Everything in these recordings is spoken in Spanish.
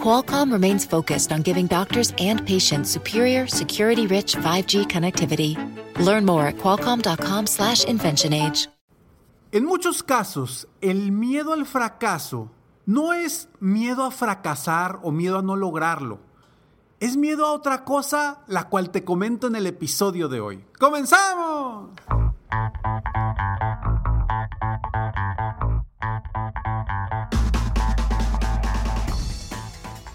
Qualcomm remains focused on giving doctors and patients superior, security-rich 5G connectivity. Learn more at qualcomm.com/inventionage. En muchos casos, el miedo al fracaso no es miedo a fracasar o miedo a no lograrlo. Es miedo a otra cosa, la cual te comento en el episodio de hoy. ¡Comenzamos!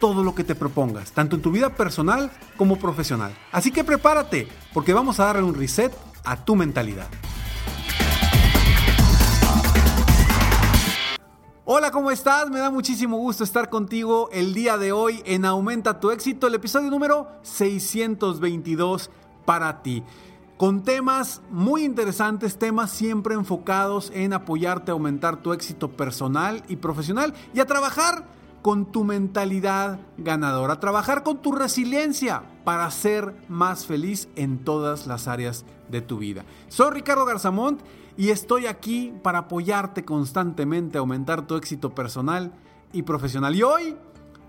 todo lo que te propongas, tanto en tu vida personal como profesional. Así que prepárate, porque vamos a darle un reset a tu mentalidad. Hola, ¿cómo estás? Me da muchísimo gusto estar contigo el día de hoy en Aumenta tu éxito, el episodio número 622 para ti. Con temas muy interesantes, temas siempre enfocados en apoyarte a aumentar tu éxito personal y profesional y a trabajar con tu mentalidad ganadora, trabajar con tu resiliencia para ser más feliz en todas las áreas de tu vida. Soy Ricardo Garzamont y estoy aquí para apoyarte constantemente a aumentar tu éxito personal y profesional. Y hoy,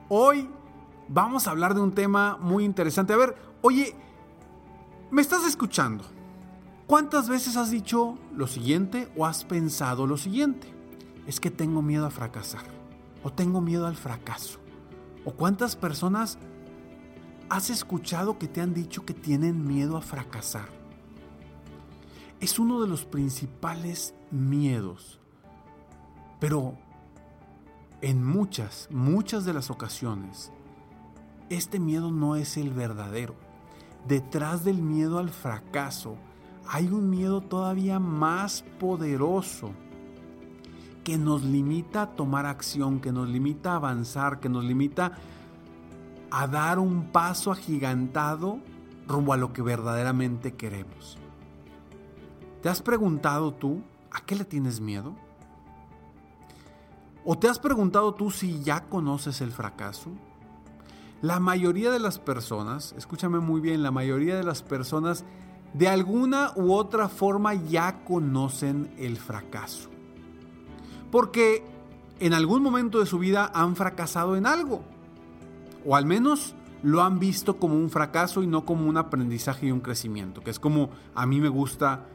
hoy vamos a hablar de un tema muy interesante. A ver, oye, ¿me estás escuchando? ¿Cuántas veces has dicho lo siguiente o has pensado lo siguiente? Es que tengo miedo a fracasar o tengo miedo al fracaso. ¿O cuántas personas has escuchado que te han dicho que tienen miedo a fracasar? Es uno de los principales miedos. Pero en muchas, muchas de las ocasiones, este miedo no es el verdadero. Detrás del miedo al fracaso hay un miedo todavía más poderoso que nos limita a tomar acción, que nos limita a avanzar, que nos limita a dar un paso agigantado rumbo a lo que verdaderamente queremos. ¿Te has preguntado tú a qué le tienes miedo? ¿O te has preguntado tú si ya conoces el fracaso? La mayoría de las personas, escúchame muy bien, la mayoría de las personas de alguna u otra forma ya conocen el fracaso porque en algún momento de su vida han fracasado en algo. O al menos lo han visto como un fracaso y no como un aprendizaje y un crecimiento, que es como a mí me gusta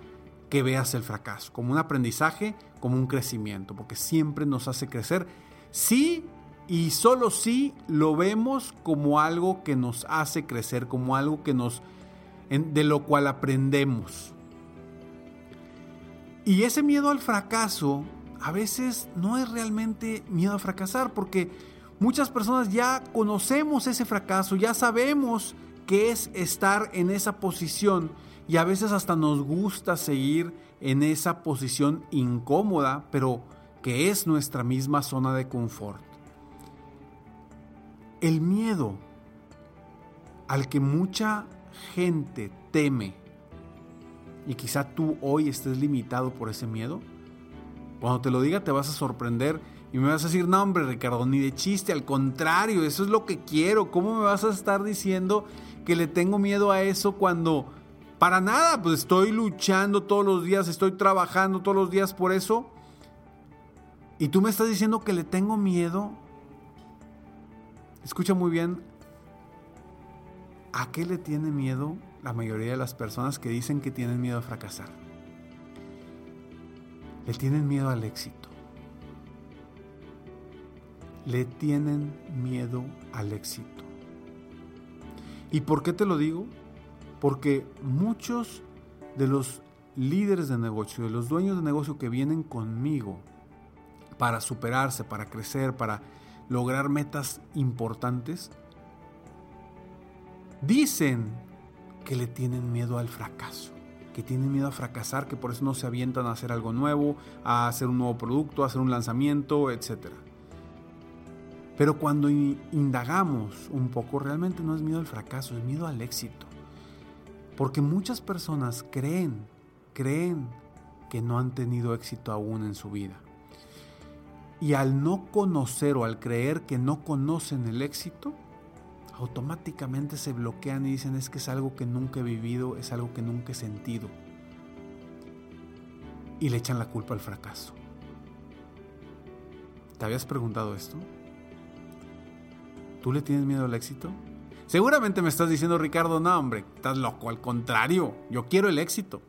que veas el fracaso, como un aprendizaje, como un crecimiento, porque siempre nos hace crecer. Sí y solo sí lo vemos como algo que nos hace crecer, como algo que nos de lo cual aprendemos. Y ese miedo al fracaso a veces no es realmente miedo a fracasar, porque muchas personas ya conocemos ese fracaso, ya sabemos qué es estar en esa posición y a veces hasta nos gusta seguir en esa posición incómoda, pero que es nuestra misma zona de confort. El miedo al que mucha gente teme, y quizá tú hoy estés limitado por ese miedo, cuando te lo diga te vas a sorprender y me vas a decir, no hombre Ricardo, ni de chiste, al contrario, eso es lo que quiero. ¿Cómo me vas a estar diciendo que le tengo miedo a eso cuando para nada, pues estoy luchando todos los días, estoy trabajando todos los días por eso? Y tú me estás diciendo que le tengo miedo. Escucha muy bien, ¿a qué le tiene miedo la mayoría de las personas que dicen que tienen miedo a fracasar? Le tienen miedo al éxito. Le tienen miedo al éxito. ¿Y por qué te lo digo? Porque muchos de los líderes de negocio, de los dueños de negocio que vienen conmigo, para superarse, para crecer, para lograr metas importantes, dicen que le tienen miedo al fracaso, que tienen miedo a fracasar, que por eso no se avientan a hacer algo nuevo, a hacer un nuevo producto, a hacer un lanzamiento, etc. Pero cuando indagamos un poco, realmente no es miedo al fracaso, es miedo al éxito. Porque muchas personas creen, creen que no han tenido éxito aún en su vida. Y al no conocer o al creer que no conocen el éxito, automáticamente se bloquean y dicen es que es algo que nunca he vivido, es algo que nunca he sentido. Y le echan la culpa al fracaso. ¿Te habías preguntado esto? ¿Tú le tienes miedo al éxito? Seguramente me estás diciendo, Ricardo, no, hombre, estás loco, al contrario, yo quiero el éxito.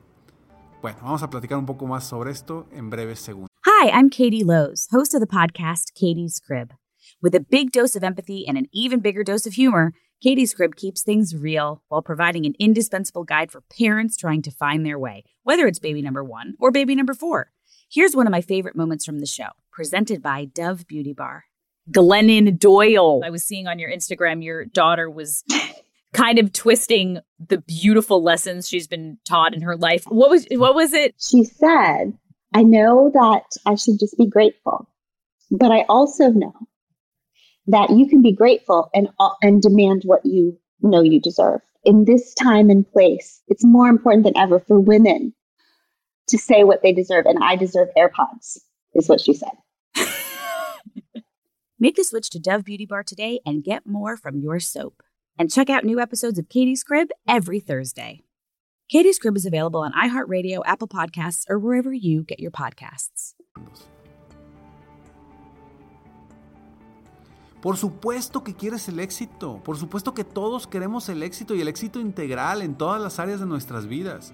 Bueno, vamos a platicar un poco más sobre esto en breves segundos. Hi, I'm Katie Lowe's, host of the podcast Katie's Crib. With a big dose of empathy and an even bigger dose of humor, Katie's Crib keeps things real while providing an indispensable guide for parents trying to find their way, whether it's baby number one or baby number four. Here's one of my favorite moments from the show, presented by Dove Beauty Bar. Glennon Doyle. I was seeing on your Instagram, your daughter was kind of twisting the beautiful lessons she's been taught in her life. What was what was it? She said, "I know that I should just be grateful, but I also know that you can be grateful and uh, and demand what you know you deserve. In this time and place, it's more important than ever for women to say what they deserve and I deserve AirPods." Is what she said. Make the switch to Dove Beauty Bar today and get more from your soap. And check out new episodes of Katie's Crib every Thursday. Katie's Crib is available on iHeartRadio, Apple Podcasts, or wherever you get your podcasts. Por supuesto que quieres el éxito, por supuesto que todos queremos el éxito y el éxito integral en todas las áreas de nuestras vidas.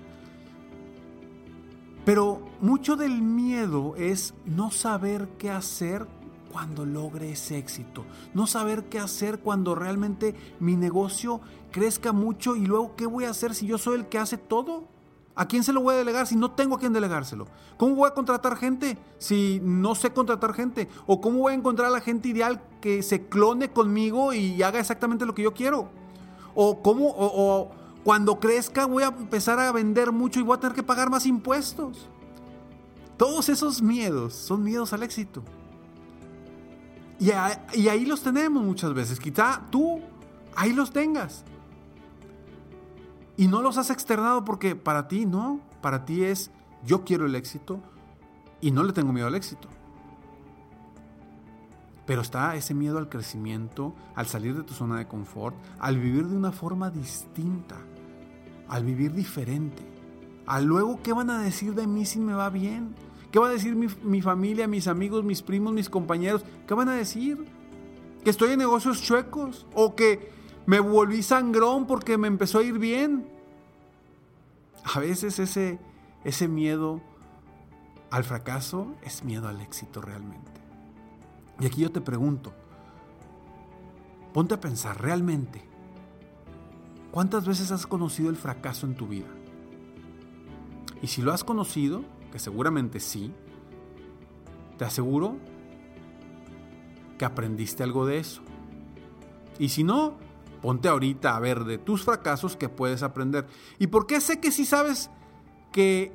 Pero mucho del miedo es no saber qué hacer cuando logre ese éxito. No saber qué hacer cuando realmente mi negocio crezca mucho y luego qué voy a hacer si yo soy el que hace todo. ¿A quién se lo voy a delegar si no tengo a quién delegárselo? ¿Cómo voy a contratar gente si no sé contratar gente? ¿O cómo voy a encontrar a la gente ideal que se clone conmigo y haga exactamente lo que yo quiero? ¿O cómo, o, cuando crezca voy a empezar a vender mucho y voy a tener que pagar más impuestos? Todos esos miedos son miedos al éxito. Y, ahí los tenemos muchas veces. Quizá tú ahí los tengas. Y no los has externado porque para ti no. Para ti es yo quiero el éxito y no le tengo miedo al éxito. Pero está ese miedo al crecimiento, al salir de tu zona de confort, al vivir de una forma distinta, al vivir diferente. A luego, ¿qué van a decir de mí si me va bien? ¿Qué va a decir mi, familia, mis amigos, mis primos, mis compañeros? ¿Qué van a decir? ¿Que estoy en negocios chuecos? ¿O que me volví sangrón porque me empezó a ir bien? A veces ese, ese miedo al fracaso es miedo al éxito realmente. Y aquí yo te pregunto, ponte a pensar realmente, ¿cuántas veces has conocido el fracaso en tu vida? Y si lo has conocido, que seguramente sí, te aseguro que aprendiste algo de eso. Y si no, ponte ahorita a ver de tus fracasos que puedes aprender. ¿Y por qué sé que sí sabes que,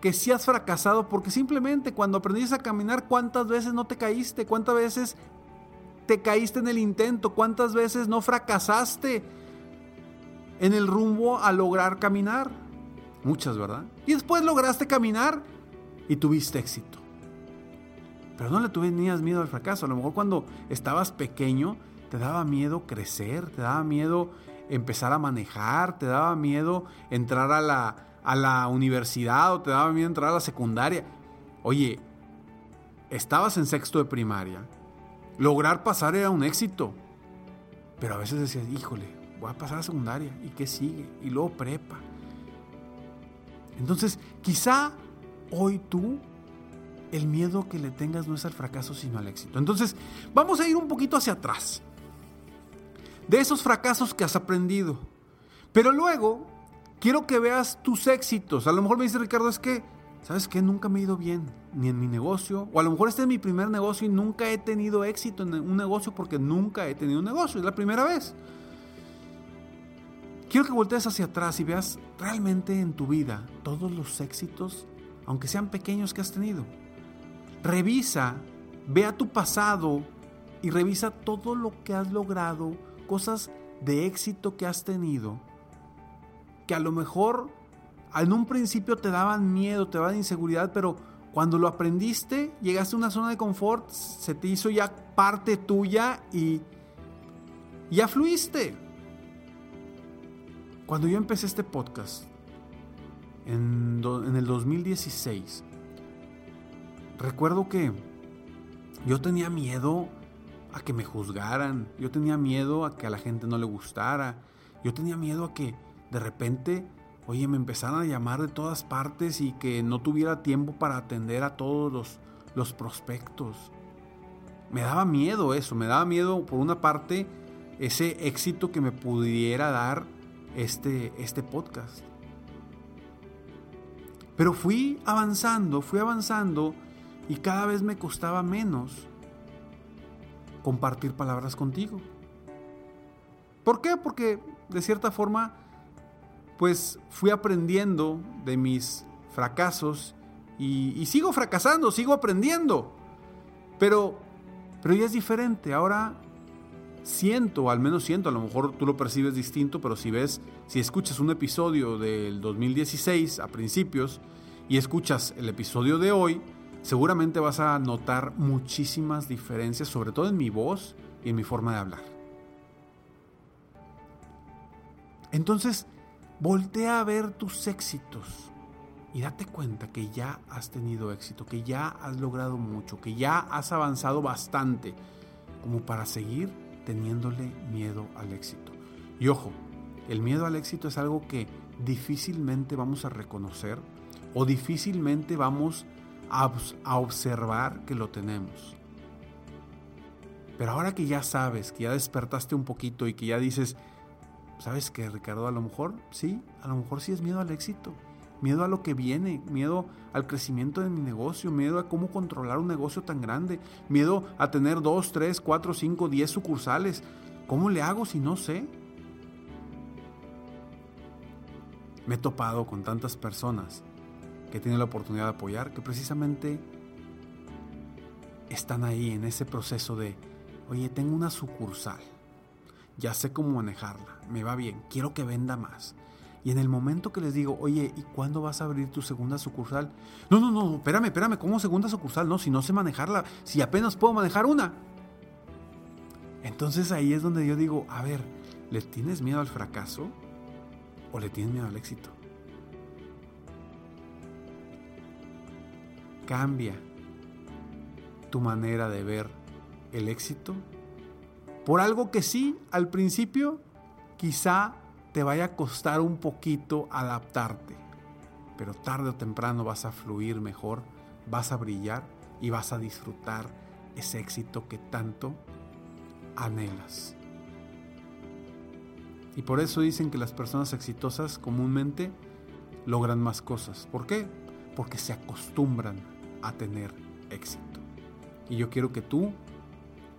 que sí has fracasado? Porque simplemente cuando aprendiste a caminar, ¿cuántas veces no te caíste? ¿Cuántas veces te caíste en el intento? ¿Cuántas veces no fracasaste en el rumbo a lograr caminar? Muchas, ¿verdad? Y después lograste caminar y tuviste éxito. Pero no le tenías miedo al fracaso. A lo mejor cuando estabas pequeño te daba miedo crecer, te daba miedo empezar a manejar, te daba miedo entrar a la, a la universidad o te daba miedo entrar a la secundaria. Oye, estabas en sexto de primaria. Lograr pasar era un éxito. Pero a veces decías, híjole, voy a pasar a secundaria. ¿Y qué sigue? Y luego prepa. Entonces, quizá hoy tú el miedo que le tengas no es al fracaso, sino al éxito. Entonces, vamos a ir un poquito hacia atrás. De esos fracasos que has aprendido. Pero luego, quiero que veas tus éxitos. A lo mejor me dice Ricardo, es que ¿sabes qué? Nunca me he ido bien, ni en mi negocio, o a lo mejor este es mi primer negocio y nunca he tenido éxito en un negocio porque nunca he tenido un negocio, es la primera vez. Quiero que voltees hacia atrás y veas realmente en tu vida todos los éxitos, aunque sean pequeños, que has tenido. Revisa, ve a tu pasado y revisa todo lo que has logrado, cosas de éxito que has tenido, que a lo mejor en un principio te daban miedo, te daban inseguridad, pero cuando lo aprendiste, llegaste a una zona de confort, se te hizo ya parte tuya y ya fluiste. Cuando yo empecé este podcast, en, en el 2016, recuerdo que yo tenía miedo a que me juzgaran, yo tenía miedo a que a la gente no le gustara, yo tenía miedo a que de repente oye, me empezaron a llamar de todas partes y que no tuviera tiempo para atender a todos los, los prospectos. Me daba miedo eso, me daba miedo por una parte ese éxito que me pudiera dar este, este podcast. Pero fui avanzando, fui avanzando y cada vez me costaba menos compartir palabras contigo. ¿Por qué? Porque de cierta forma pues fui aprendiendo de mis fracasos y, sigo fracasando, sigo aprendiendo. Pero, pero ya es diferente. Ahora siento, al menos siento, a lo mejor tú lo percibes distinto, pero si ves, si escuchas un episodio del 2016 a principios y escuchas el episodio de hoy, seguramente vas a notar muchísimas diferencias, sobre todo en mi voz y en mi forma de hablar. Entonces, Voltea a ver tus éxitos y date cuenta que ya has tenido éxito, que ya has logrado mucho, que ya has avanzado bastante como para seguir teniéndole miedo al éxito. Y ojo, el miedo al éxito es algo que difícilmente vamos a reconocer o difícilmente vamos a, observar que lo tenemos. Pero ahora que ya sabes, que ya despertaste un poquito y que ya dices, ¿Sabes qué, Ricardo? A lo mejor sí, a lo mejor sí es miedo al éxito, miedo a lo que viene, miedo al crecimiento de mi negocio, miedo a cómo controlar un negocio tan grande, miedo a tener dos, tres, cuatro, cinco, diez sucursales. ¿Cómo le hago si no sé? Me he topado con tantas personas que tienen la oportunidad de apoyar que precisamente están ahí en ese proceso de, oye, tengo una sucursal ya sé cómo manejarla, me va bien, quiero que venda más. Y en el momento que les digo, oye, ¿y cuándo vas a abrir tu segunda sucursal? No, no, no, espérame, espérame, ¿cómo segunda sucursal? No, si no sé manejarla, si apenas puedo manejar una. Entonces ahí es donde yo digo, a ver, ¿le tienes miedo al fracaso o le tienes miedo al éxito? Cambia tu manera de ver el éxito por algo que sí, al principio, quizá te vaya a costar un poquito adaptarte, pero tarde o temprano vas a fluir mejor, vas a brillar y vas a disfrutar ese éxito que tanto anhelas. Y por eso dicen que las personas exitosas comúnmente logran más cosas. ¿Por qué? Porque se acostumbran a tener éxito. Y yo quiero que tú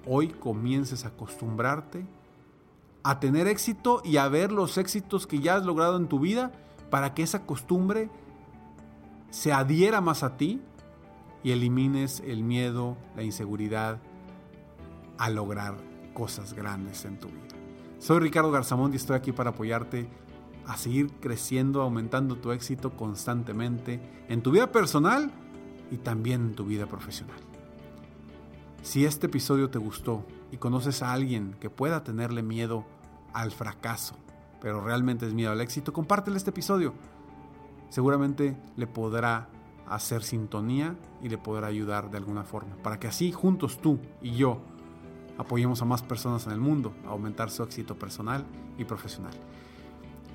hoy comiences a acostumbrarte a tener éxito y a ver los éxitos que ya has logrado en tu vida para que esa costumbre se adhiera más a ti y elimines el miedo, la inseguridad a lograr cosas grandes en tu vida. Soy Ricardo Garzamón y estoy aquí para apoyarte a seguir creciendo, aumentando tu éxito constantemente en tu vida personal y también en tu vida profesional. Si este episodio te gustó y conoces a alguien que pueda tenerle miedo al fracaso, pero realmente es miedo al éxito, compártele este episodio. Seguramente le podrá hacer sintonía y le podrá ayudar de alguna forma, para que así juntos tú y yo apoyemos a más personas en el mundo a aumentar su éxito personal y profesional.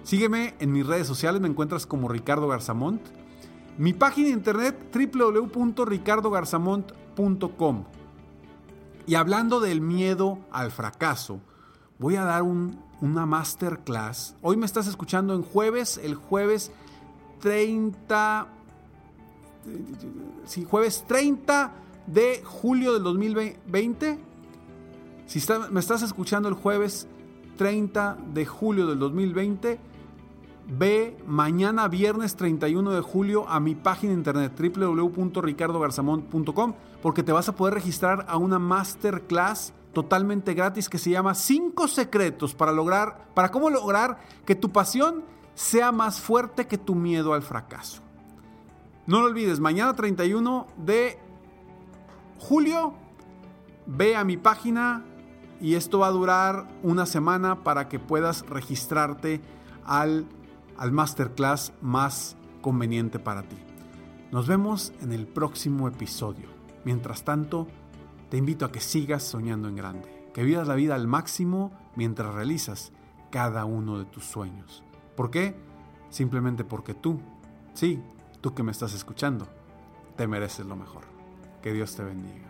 Sígueme en mis redes sociales, me encuentras como Ricardo Garzamont. Mi página de internet www.ricardogarzamont.com. Y hablando del miedo al fracaso, voy a dar una masterclass. Hoy me estás escuchando en jueves, el jueves 30 sí, jueves 30 de julio del 2020. Si me estás escuchando el jueves 30 de julio del 2020, ve mañana viernes 31 de julio a mi página internet www.ricardogarzamont.com porque te vas a poder registrar a una masterclass totalmente gratis que se llama 5 secretos para lograr para cómo lograr que tu pasión sea más fuerte que tu miedo al fracaso. No lo olvides, mañana 31 de julio ve a mi página y esto va a durar una semana para que puedas registrarte al, al masterclass más conveniente para ti. Nos vemos en el próximo episodio. Mientras tanto, te invito a que sigas soñando en grande, que vivas la vida al máximo mientras realizas cada uno de tus sueños. ¿Por qué? Simplemente porque tú, sí, tú que me estás escuchando, te mereces lo mejor. Que Dios te bendiga.